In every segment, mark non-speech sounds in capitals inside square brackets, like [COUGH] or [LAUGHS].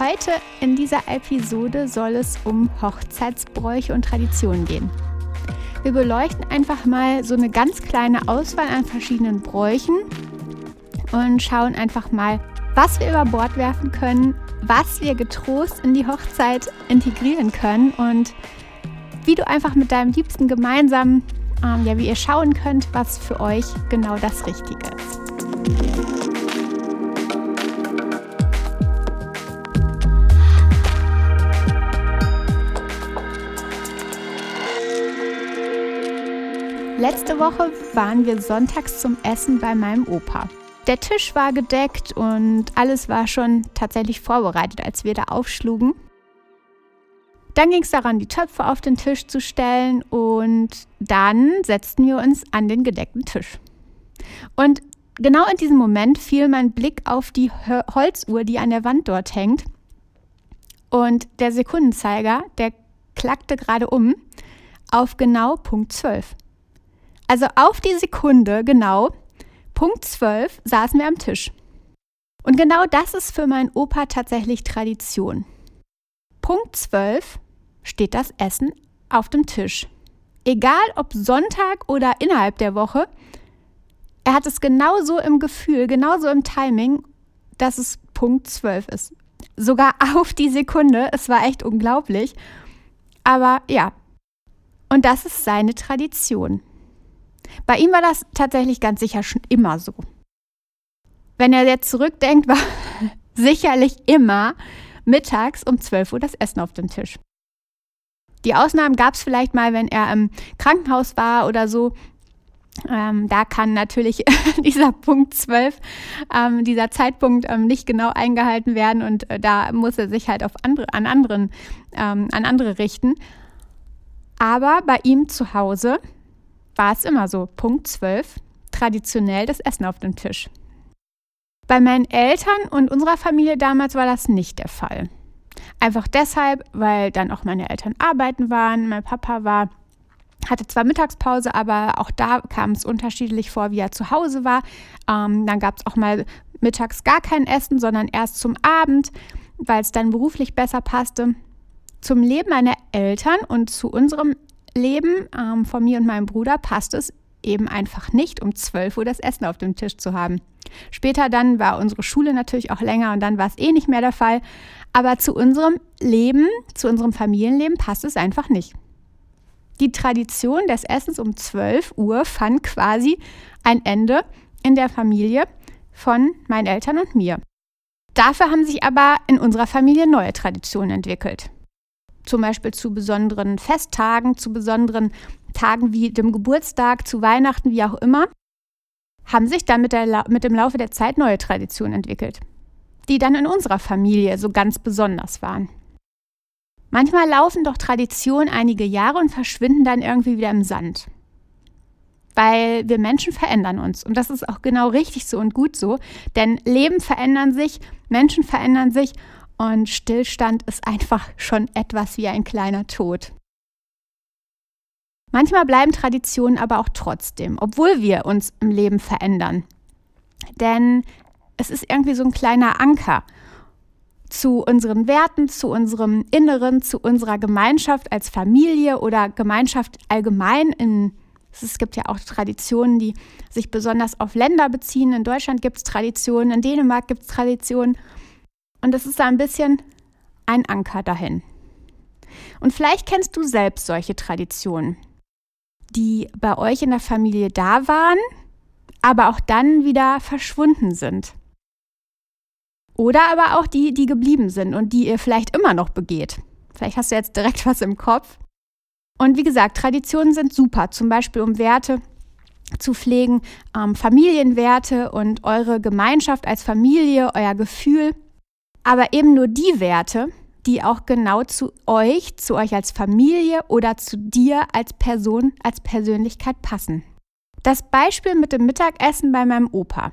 Heute in dieser Episode soll es um Hochzeitsbräuche und Traditionen gehen. Wir beleuchten einfach mal so eine ganz kleine Auswahl an verschiedenen Bräuchen und schauen einfach mal, was wir über Bord werfen können, was wir getrost in die Hochzeit integrieren können und wie du einfach mit deinem Liebsten gemeinsam, ähm, ja, wie ihr schauen könnt, was für euch genau das Richtige ist. Letzte Woche waren wir sonntags zum Essen bei meinem Opa. Der Tisch war gedeckt und alles war schon tatsächlich vorbereitet, als wir da aufschlugen. Dann ging es daran, die Töpfe auf den Tisch zu stellen und dann setzten wir uns an den gedeckten Tisch. Und genau in diesem Moment fiel mein Blick auf die Holzuhr, die an der Wand dort hängt. Und der Sekundenzeiger, der klackte gerade um auf genau Punkt 12. Also auf die Sekunde genau, Punkt 12, saßen wir am Tisch. Und genau das ist für meinen Opa tatsächlich Tradition. Punkt 12 steht das Essen auf dem Tisch. Egal ob Sonntag oder innerhalb der Woche, er hat es genauso im Gefühl, genauso im Timing, dass es Punkt 12 ist. Sogar [LAUGHS] auf die Sekunde. Es war echt unglaublich. Aber ja, und das ist seine Tradition. Bei ihm war das tatsächlich ganz sicher schon immer so. Wenn er jetzt zurückdenkt, war [LAUGHS] sicherlich immer mittags um 12 Uhr das Essen auf dem Tisch. Die Ausnahmen gab es vielleicht mal, wenn er im Krankenhaus war oder so. Ähm, da kann natürlich [LAUGHS] dieser Punkt 12, ähm, dieser Zeitpunkt ähm, nicht genau eingehalten werden und äh, da muss er sich halt auf andere, an, anderen, ähm, an andere richten. Aber bei ihm zu Hause war es immer so, Punkt 12, traditionell das Essen auf dem Tisch. Bei meinen Eltern und unserer Familie damals war das nicht der Fall. Einfach deshalb, weil dann auch meine Eltern arbeiten waren, mein Papa war hatte zwar Mittagspause, aber auch da kam es unterschiedlich vor, wie er zu Hause war. Ähm, dann gab es auch mal mittags gar kein Essen, sondern erst zum Abend, weil es dann beruflich besser passte. Zum Leben meiner Eltern und zu unserem Leben ähm, von mir und meinem Bruder passt es eben einfach nicht, um 12 Uhr das Essen auf dem Tisch zu haben. Später dann war unsere Schule natürlich auch länger und dann war es eh nicht mehr der Fall. Aber zu unserem Leben, zu unserem Familienleben passt es einfach nicht. Die Tradition des Essens um 12 Uhr fand quasi ein Ende in der Familie von meinen Eltern und mir. Dafür haben sich aber in unserer Familie neue Traditionen entwickelt zum Beispiel zu besonderen Festtagen, zu besonderen Tagen wie dem Geburtstag, zu Weihnachten, wie auch immer, haben sich dann mit, der, mit dem Laufe der Zeit neue Traditionen entwickelt, die dann in unserer Familie so ganz besonders waren. Manchmal laufen doch Traditionen einige Jahre und verschwinden dann irgendwie wieder im Sand. Weil wir Menschen verändern uns. Und das ist auch genau richtig so und gut so. Denn Leben verändern sich, Menschen verändern sich und Stillstand ist einfach schon etwas wie ein kleiner Tod. Manchmal bleiben Traditionen aber auch trotzdem, obwohl wir uns im Leben verändern. Denn es ist irgendwie so ein kleiner Anker zu unseren Werten, zu unserem Inneren, zu unserer Gemeinschaft als Familie oder Gemeinschaft allgemein. In, es gibt ja auch Traditionen, die sich besonders auf Länder beziehen. In Deutschland gibt es Traditionen, in Dänemark gibt es Traditionen. Und es ist da ein bisschen ein Anker dahin. Und vielleicht kennst du selbst solche Traditionen, die bei euch in der Familie da waren, aber auch dann wieder verschwunden sind. Oder aber auch die, die geblieben sind und die ihr vielleicht immer noch begeht. Vielleicht hast du jetzt direkt [LAUGHS] was im Kopf. Und wie gesagt, Traditionen sind super, zum Beispiel um Werte zu pflegen, ähm, Familienwerte und eure Gemeinschaft als Familie, euer Gefühl aber eben nur die Werte, die auch genau zu euch, zu euch als Familie oder zu dir als Person, als Persönlichkeit passen. Das Beispiel mit dem Mittagessen bei meinem Opa.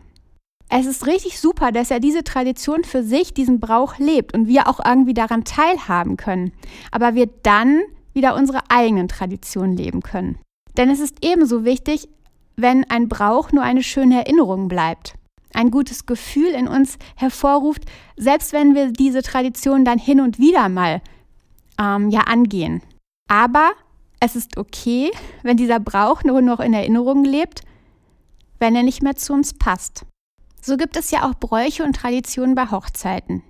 Es ist richtig super, dass er diese Tradition für sich, diesen Brauch lebt und wir auch irgendwie daran teilhaben können. Aber wir dann wieder unsere eigenen Traditionen leben können. Denn es ist ebenso wichtig, wenn ein Brauch nur eine schöne Erinnerung bleibt, ein gutes Gefühl in uns hervorruft, selbst wenn wir diese Tradition dann hin und wieder mal ähm, ja angehen. Aber es ist okay, wenn dieser Brauch nur noch in Erinnerung lebt, wenn er nicht mehr zu uns passt. So gibt es ja auch Bräuche und Traditionen bei Hochzeiten.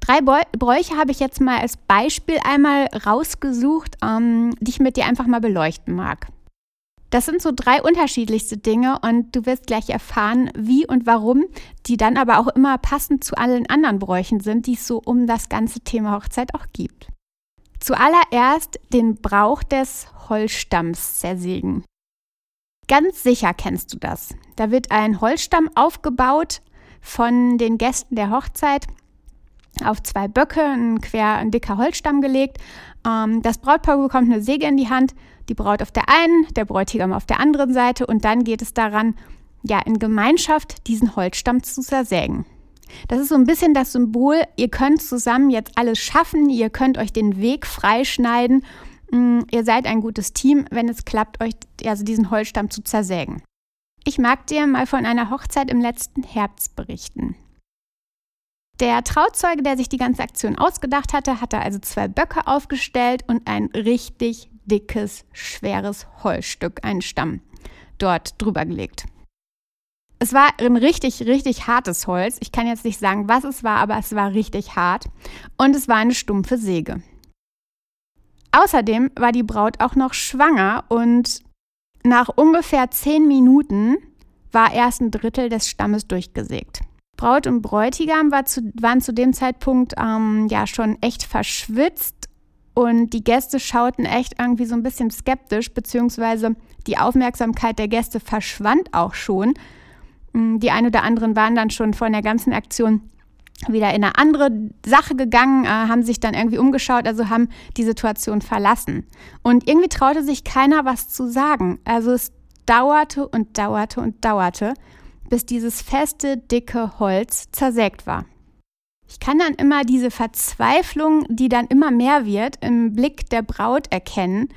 Drei Bräuche habe ich jetzt mal als Beispiel einmal rausgesucht, ähm, die ich mit dir einfach mal beleuchten mag. Das sind so drei unterschiedlichste Dinge und du wirst gleich erfahren, wie und warum die dann aber auch immer passend zu allen anderen Bräuchen sind, die es so um das ganze Thema Hochzeit auch gibt. Zuallererst den Brauch des Holzstamms zersägen. Ganz sicher kennst du das. Da wird ein Holzstamm aufgebaut von den Gästen der Hochzeit auf zwei Böcke, ein quer ein dicker Holzstamm gelegt. Ähm, das Brautpaar bekommt eine Säge in die Hand, die Braut auf der einen, der Bräutigam auf der anderen Seite und dann geht es daran, ja, in Gemeinschaft diesen Holzstamm zu zersägen. Das ist so ein bisschen das Symbol, ihr könnt zusammen jetzt alles schaffen, ihr könnt euch den Weg freischneiden Mm, ihr seid ein gutes Team, wenn es klappt, euch also diesen Holzstamm zu zersägen. Ich mag dir mal von einer Hochzeit im letzten Herbst berichten. Der Trauzeuge, der sich die ganze Aktion ausgedacht hatte, hatte also zwei Böcke aufgestellt und ein richtig dickes, schweres Holzstück, einen Stamm, dort drüber gelegt. Es war ein richtig, richtig hartes Holz. Ich kann jetzt nicht sagen, was es war, aber es war richtig hart. Und es war eine stumpfe Säge. Außerdem war die Braut auch noch schwanger und nach ungefähr zehn Minuten war erst ein Drittel des Stammes durchgesägt. Braut und Bräutigam war zu, waren zu dem Zeitpunkt ähm, ja schon echt verschwitzt und die Gäste schauten echt irgendwie so ein bisschen skeptisch, beziehungsweise die Aufmerksamkeit der Gäste verschwand auch schon. Die ein oder anderen waren dann schon von der ganzen Aktion wieder in eine andere Sache gegangen, äh, haben sich dann irgendwie umgeschaut, also haben die Situation verlassen. Und irgendwie traute sich keiner was zu sagen. Also es dauerte und dauerte und dauerte, bis dieses feste, dicke Holz zersägt war. Ich kann dann immer diese Verzweiflung, die dann immer mehr wird, im Blick der Braut erkennen,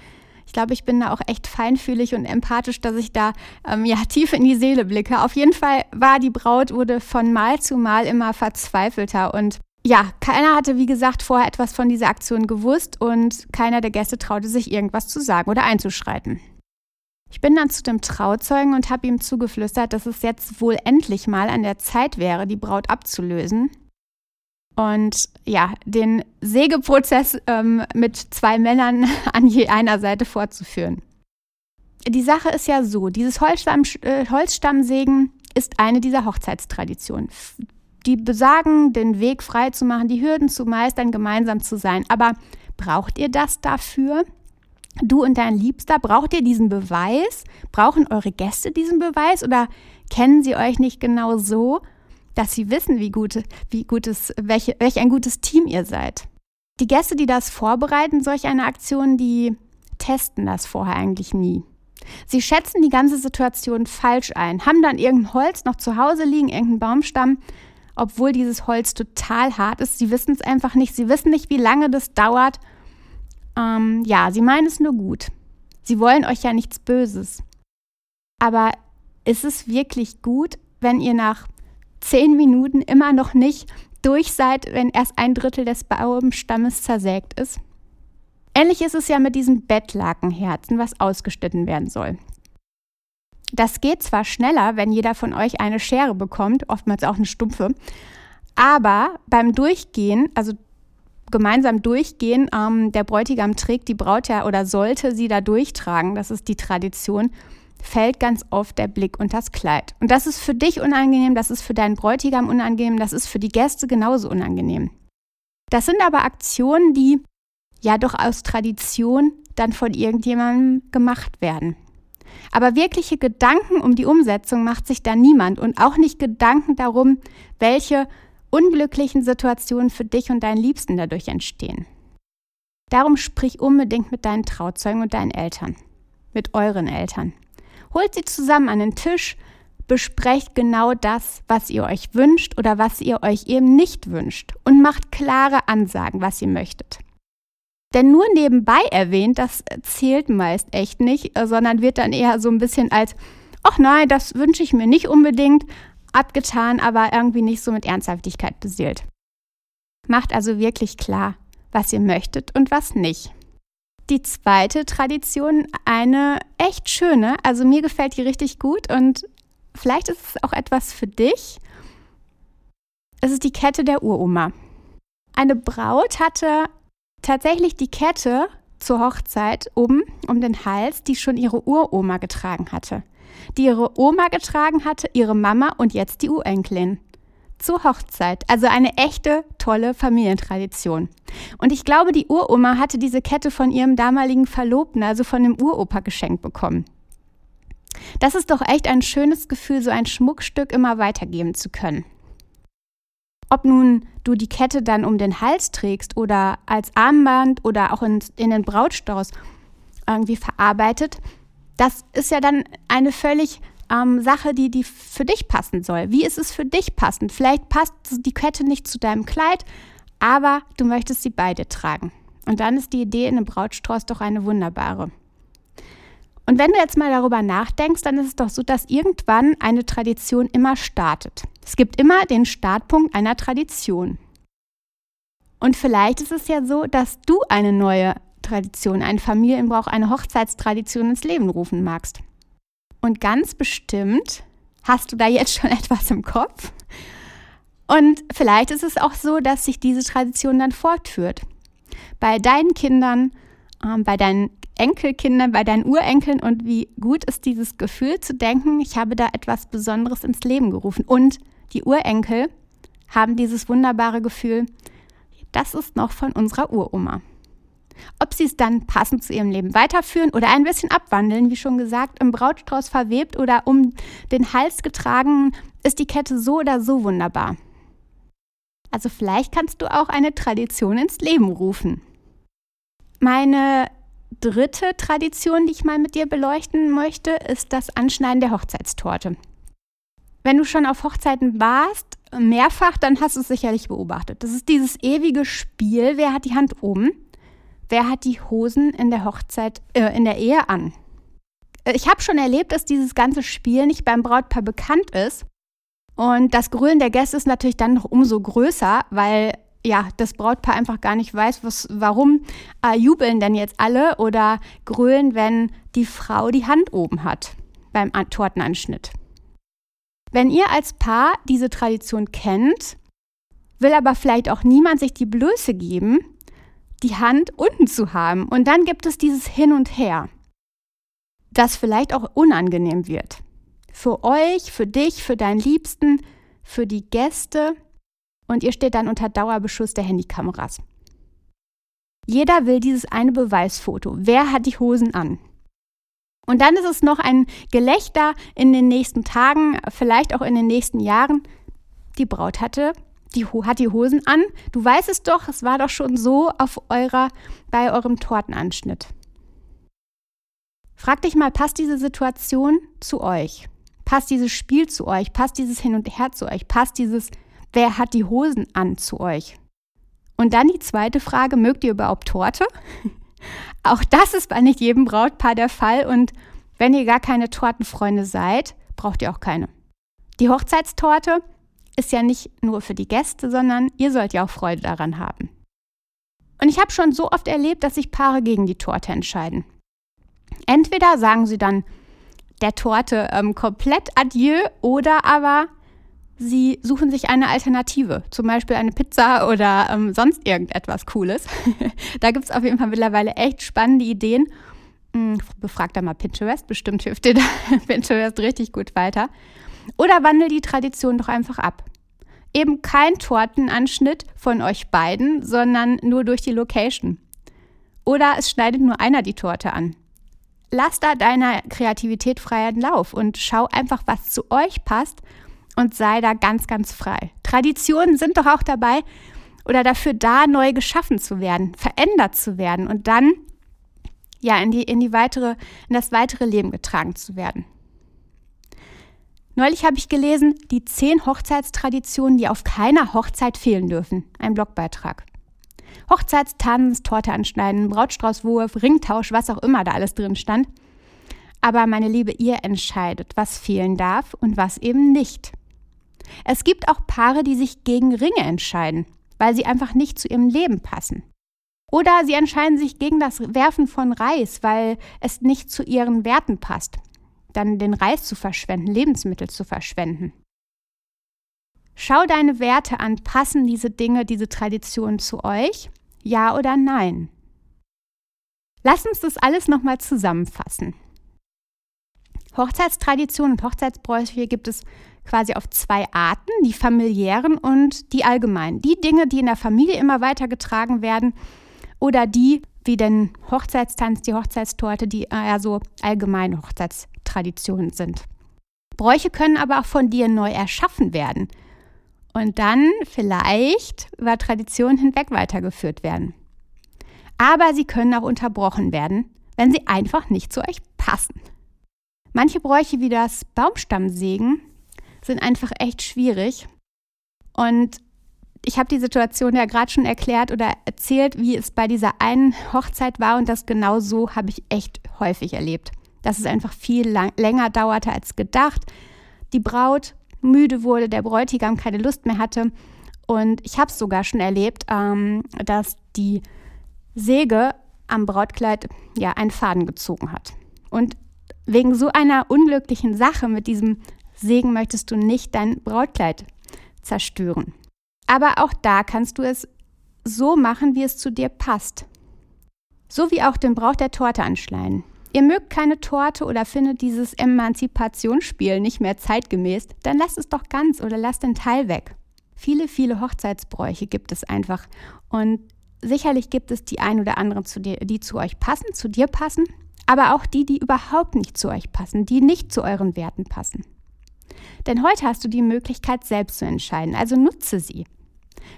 ich glaube, ich bin da auch echt feinfühlig und empathisch, dass ich da ähm, ja [LAUGHS] tief in die Seele blicke. Auf jeden Fall war die Braut wurde von Mal zu Mal immer verzweifelter und ja, keiner hatte, wie gesagt, vorher etwas von dieser Aktion gewusst und keiner der Gäste traute sich irgendwas zu sagen oder einzuschreiten. Ich bin dann zu dem Trauzeugen und habe ihm zugeflüstert, dass es jetzt wohl endlich mal an der Zeit wäre, die Braut abzulösen und ja, den Sägeprozess ähm, mit zwei Männern [LAUGHS] an je einer Seite fortzuführen. Die Sache ist ja so, dieses Holzstamm, äh, Holzstammsägen ist eine dieser Hochzeitstraditionen. Die besagen, den Weg frei zu machen, die Hürden zu meistern, gemeinsam zu sein. Aber braucht ihr das dafür? Du und dein Liebster, braucht ihr diesen Beweis? Brauchen eure Gäste diesen Beweis oder kennen sie euch nicht genau so dass sie wissen, wie, gut, wie gutes, welche, welch ein gutes Team ihr seid. Die Gäste, die das vorbereiten, solch eine Aktion, die testen das vorher eigentlich nie. Sie schätzen die ganze Situation falsch ein, haben dann irgendein Holz noch zu Hause liegen, irgendeinen Baumstamm, obwohl dieses Holz total hart ist. Sie wissen es einfach nicht. Sie wissen nicht, wie lange das dauert. Ähm, ja, sie meinen es nur gut. Sie wollen euch ja nichts Böses. Aber ist es wirklich gut, wenn ihr nach zehn Minuten immer noch nicht durch seid, wenn erst ein Drittel des Baumstammes zersägt ist? Ähnlich ist es ja mit diesem Bettlakenherzen, was ausgeschnitten werden soll. Das geht zwar schneller, wenn jeder von euch eine Schere bekommt, oftmals auch eine stumpfe, aber beim Durchgehen, also gemeinsam durchgehen, ähm, der Bräutigam trägt die Braut ja oder sollte sie da durchtragen, das ist die Tradition, fällt ganz oft der Blick unter das Kleid. Und das ist für dich unangenehm, das ist für deinen Bräutigam unangenehm, das ist für die Gäste genauso unangenehm. Das sind aber Aktionen, die ja doch aus Tradition dann von irgendjemandem gemacht werden. Aber wirkliche Gedanken um die Umsetzung macht sich da niemand und auch nicht Gedanken darum, welche unglücklichen Situationen für dich und deinen Liebsten dadurch entstehen. Darum sprich unbedingt mit deinen Trauzeugen und deinen Eltern, mit euren Eltern. Holt sie zusammen an den Tisch, besprecht genau das, was ihr euch wünscht oder was ihr euch eben nicht wünscht und macht klare Ansagen, was ihr möchtet. Denn nur nebenbei erwähnt, das zählt meist echt nicht, sondern wird dann eher so ein bisschen als, ach nein, das wünsche ich mir nicht unbedingt, abgetan, aber irgendwie nicht so mit Ernsthaftigkeit beseelt. Macht also wirklich klar, was ihr möchtet und was nicht. Die zweite Tradition, eine echt schöne, also mir gefällt die richtig gut und vielleicht ist es auch etwas für dich. Es ist die Kette der Uroma. Eine Braut hatte tatsächlich die Kette zur Hochzeit oben um den Hals, die schon ihre Uroma getragen hatte. Die ihre Oma getragen hatte, ihre Mama und jetzt die Urenkelin zur Hochzeit. Also eine echte, tolle Familientradition. Und ich glaube, die Uroma hatte diese Kette von ihrem damaligen Verlobten, also von dem Uropa geschenkt bekommen. Das ist doch echt ein schönes Gefühl, so ein Schmuckstück immer weitergeben zu können. Ob nun du die Kette dann um den Hals trägst oder als Armband oder auch in, in den Brautstrauß irgendwie verarbeitet, das ist ja dann eine völlig ähm, Sache, die, die für dich passen soll. Wie ist es für dich passend? Vielleicht passt die Kette nicht zu deinem Kleid, aber du möchtest sie beide tragen. Und dann ist die Idee in einem Brautstrauß doch eine wunderbare. Und wenn du jetzt mal darüber nachdenkst, dann ist es doch so, dass irgendwann eine Tradition immer startet. Es gibt immer den Startpunkt einer Tradition. Und vielleicht ist es ja so, dass du eine neue Tradition, einen Familienbrauch, eine Hochzeitstradition ins Leben rufen magst. Und ganz bestimmt hast du da jetzt schon [LAUGHS] etwas im Kopf. Und vielleicht ist es auch so, dass sich diese Tradition dann fortführt. Bei deinen Kindern, ähm, bei deinen Enkelkindern, bei deinen Urenkeln und wie gut ist dieses Gefühl zu denken, ich habe da etwas Besonderes ins Leben gerufen. Und die Urenkel haben dieses wunderbare Gefühl, das ist noch von unserer Uroma. Ob sie es dann passend zu ihrem Leben weiterführen oder ein bisschen abwandeln, wie schon gesagt, im Brautstrauß verwebt oder um den Hals getragen, ist die Kette so oder so wunderbar. Also vielleicht kannst du auch eine Tradition ins Leben rufen. Meine dritte Tradition, die ich mal mit dir beleuchten möchte, ist das Anschneiden der Hochzeitstorte. Wenn du schon auf Hochzeiten warst, mehrfach, dann hast du es sicherlich beobachtet. Das ist dieses ewige Spiel, wer hat die Hand oben? Wer hat die Hosen in der Hochzeit, äh, in der Ehe an? Äh, ich habe schon erlebt, dass dieses ganze Spiel nicht beim Brautpaar bekannt ist. Und das Grölen der Gäste ist natürlich dann noch umso größer, weil ja, das Brautpaar einfach gar nicht weiß, was, warum äh, jubeln denn jetzt alle oder grölen, wenn die Frau die Hand oben hat beim Tortenanschnitt. Wenn ihr als Paar diese Tradition kennt, will aber vielleicht auch niemand sich die Blöße geben, die Hand unten zu haben. Und dann gibt es dieses Hin und Her, das vielleicht auch unangenehm wird. Für euch, für dich, für deinen Liebsten, für die Gäste. Und ihr steht dann unter Dauerbeschuss der Handykameras. Jeder will dieses eine Beweisfoto. Wer hat die Hosen an? Und dann ist es noch ein Gelächter in den nächsten Tagen, vielleicht auch in den nächsten Jahren. Die Braut hatte die hat die Hosen an. Du weißt es doch, es war doch schon so auf eurer, bei eurem Tortenanschnitt. Frag dich mal, passt diese Situation zu euch? Passt dieses Spiel zu euch? Passt dieses Hin und Her zu euch? Passt dieses, wer hat die Hosen an zu euch? Und dann die zweite Frage, mögt ihr überhaupt Torte? [LAUGHS] Auch das ist bei nicht jedem Brautpaar der Fall und wenn ihr gar keine Tortenfreunde seid, braucht ihr auch keine. Die Hochzeitstorte ist ja nicht nur für die Gäste, sondern ihr sollt ja auch Freude daran haben. Und ich habe schon so oft erlebt, dass sich Paare gegen die Torte entscheiden. Entweder sagen sie dann der Torte ähm, komplett Adieu oder aber sie suchen sich eine Alternative, zum Beispiel eine Pizza oder ähm, sonst irgendetwas Cooles. [LAUGHS] da gibt es auf jeden Fall mittlerweile echt spannende Ideen. Hm, befragt da mal Pinterest, bestimmt hilft dir da [LAUGHS] Pinterest richtig gut weiter. Oder wandel die Tradition doch einfach ab. Eben kein Tortenanschnitt von euch beiden, sondern nur durch die Location. Oder es schneidet nur einer die Torte an. Lass da deiner Kreativität freien Lauf und schau einfach, was zu euch passt und sei da ganz, ganz frei. Traditionen sind doch auch dabei oder dafür da, neu geschaffen zu werden, verändert zu werden und dann ja in die, in die weitere, in das weitere Leben getragen zu werden. Neulich habe ich gelesen, die zehn Hochzeitstraditionen, die auf keiner Hochzeit fehlen dürfen. Ein Blogbeitrag. Hochzeitstanz, Torte anschneiden, Brautstraußwurf, Ringtausch, was auch immer da alles drin stand. Aber meine Liebe, ihr entscheidet, was fehlen darf und was eben nicht. Es gibt auch Paare, die sich gegen Ringe entscheiden, weil sie einfach nicht zu ihrem Leben passen. Oder sie entscheiden sich gegen das Werfen von Reis, weil es nicht zu ihren Werten passt. Dann den Reis zu verschwenden, Lebensmittel zu verschwenden. Schau deine Werte an, passen diese Dinge, diese Traditionen zu euch? Ja oder nein? Lass uns das alles nochmal zusammenfassen. Hochzeitstraditionen und Hochzeitsbräuche gibt es quasi auf zwei Arten, die familiären und die allgemeinen. Die Dinge, die in der Familie immer weitergetragen werden oder die, wie den Hochzeitstanz, die Hochzeitstorte, die eher so allgemeine Hochzeitstraditionen sind. Bräuche können aber auch von dir neu erschaffen werden und dann vielleicht über Traditionen hinweg weitergeführt werden. Aber sie können auch unterbrochen werden, wenn sie einfach nicht zu euch passen. Manche Bräuche wie das Baumstammsägen sind einfach echt schwierig. Und ich habe die Situation ja gerade schon erklärt oder erzählt, wie es bei dieser einen Hochzeit war und das genau so habe ich echt häufig erlebt. Dass es einfach viel lang, länger dauerte als gedacht. Die Braut müde wurde, der Bräutigam keine Lust mehr hatte. Und ich habe es sogar schon erlebt, ähm, dass die Säge am Brautkleid ja einen Faden gezogen hat. Und wegen so einer unglücklichen Sache mit diesem Segen möchtest du nicht dein Brautkleid zerstören. Aber auch da kannst du es so machen, wie es zu dir passt. So wie auch den Brauch der Torte anschneiden. Ihr mögt keine Torte oder findet dieses Emanzipationsspiel nicht mehr zeitgemäß, dann lasst es doch ganz oder lasst den Teil weg. Viele, viele Hochzeitsbräuche gibt es einfach und sicherlich gibt es die ein oder anderen, die zu euch passen, zu dir passen, aber auch die, die überhaupt nicht zu euch passen, die nicht zu euren Werten passen. Denn heute hast du die Möglichkeit, selbst zu entscheiden, also nutze sie.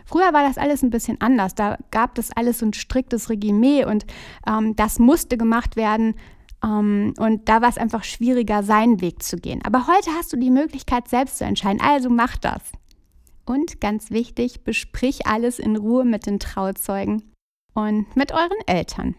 Früher war das alles ein bisschen anders. Da gab es alles so ein striktes Regime und ähm, das musste gemacht werden. Ähm, und da war es einfach schwieriger, seinen Weg zu gehen. Aber heute hast du die Möglichkeit, selbst zu entscheiden. Also mach das. Und ganz wichtig, besprich alles in Ruhe mit den Trauzeugen und mit euren Eltern.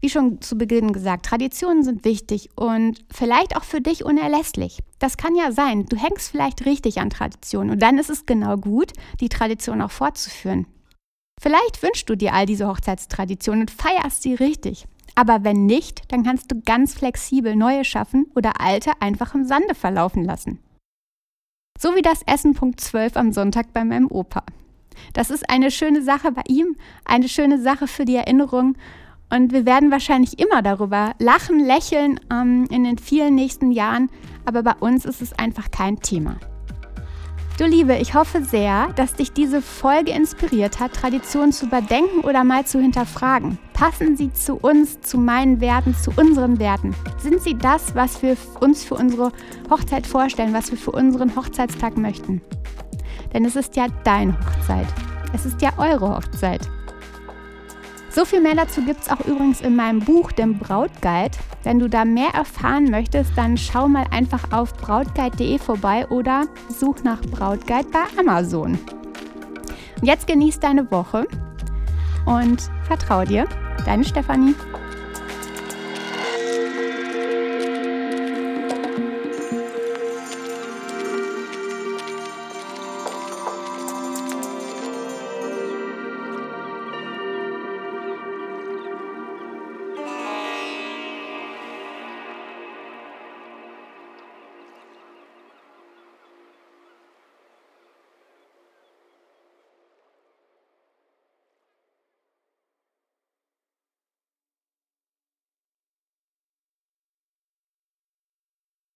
Wie schon zu Beginn gesagt, Traditionen sind wichtig und vielleicht auch für dich unerlässlich. Das kann ja sein. Du hängst vielleicht richtig an Traditionen und dann ist es genau gut, die Tradition auch fortzuführen. Vielleicht wünschst du dir all diese Hochzeitstraditionen und feierst sie richtig. Aber wenn nicht, dann kannst du ganz flexibel neue schaffen oder alte einfach im Sande verlaufen lassen. So wie das Essen Punkt 12 am Sonntag bei meinem Opa. Das ist eine schöne Sache bei ihm, eine schöne Sache für die Erinnerung und wir werden wahrscheinlich immer darüber lachen, lächeln ähm, in den vielen nächsten Jahren, aber bei uns ist es einfach kein Thema. Du Liebe, ich hoffe sehr, dass dich diese Folge inspiriert hat, Traditionen zu überdenken oder mal zu hinterfragen. Passen sie zu uns, zu meinen Werten, zu unseren Werten? Sind sie das, was wir uns für unsere Hochzeit vorstellen, was wir für unseren Hochzeitstag möchten? Denn es ist ja deine Hochzeit. Es ist ja eure Hochzeit. So viel mehr dazu gibt es auch übrigens in meinem Buch, dem Brautguide. Wenn du da mehr erfahren möchtest, dann schau mal einfach auf brautguide.de vorbei oder such nach Brautguide bei Amazon. Jetzt genieß deine Woche und vertrau dir. Deine Stefanie.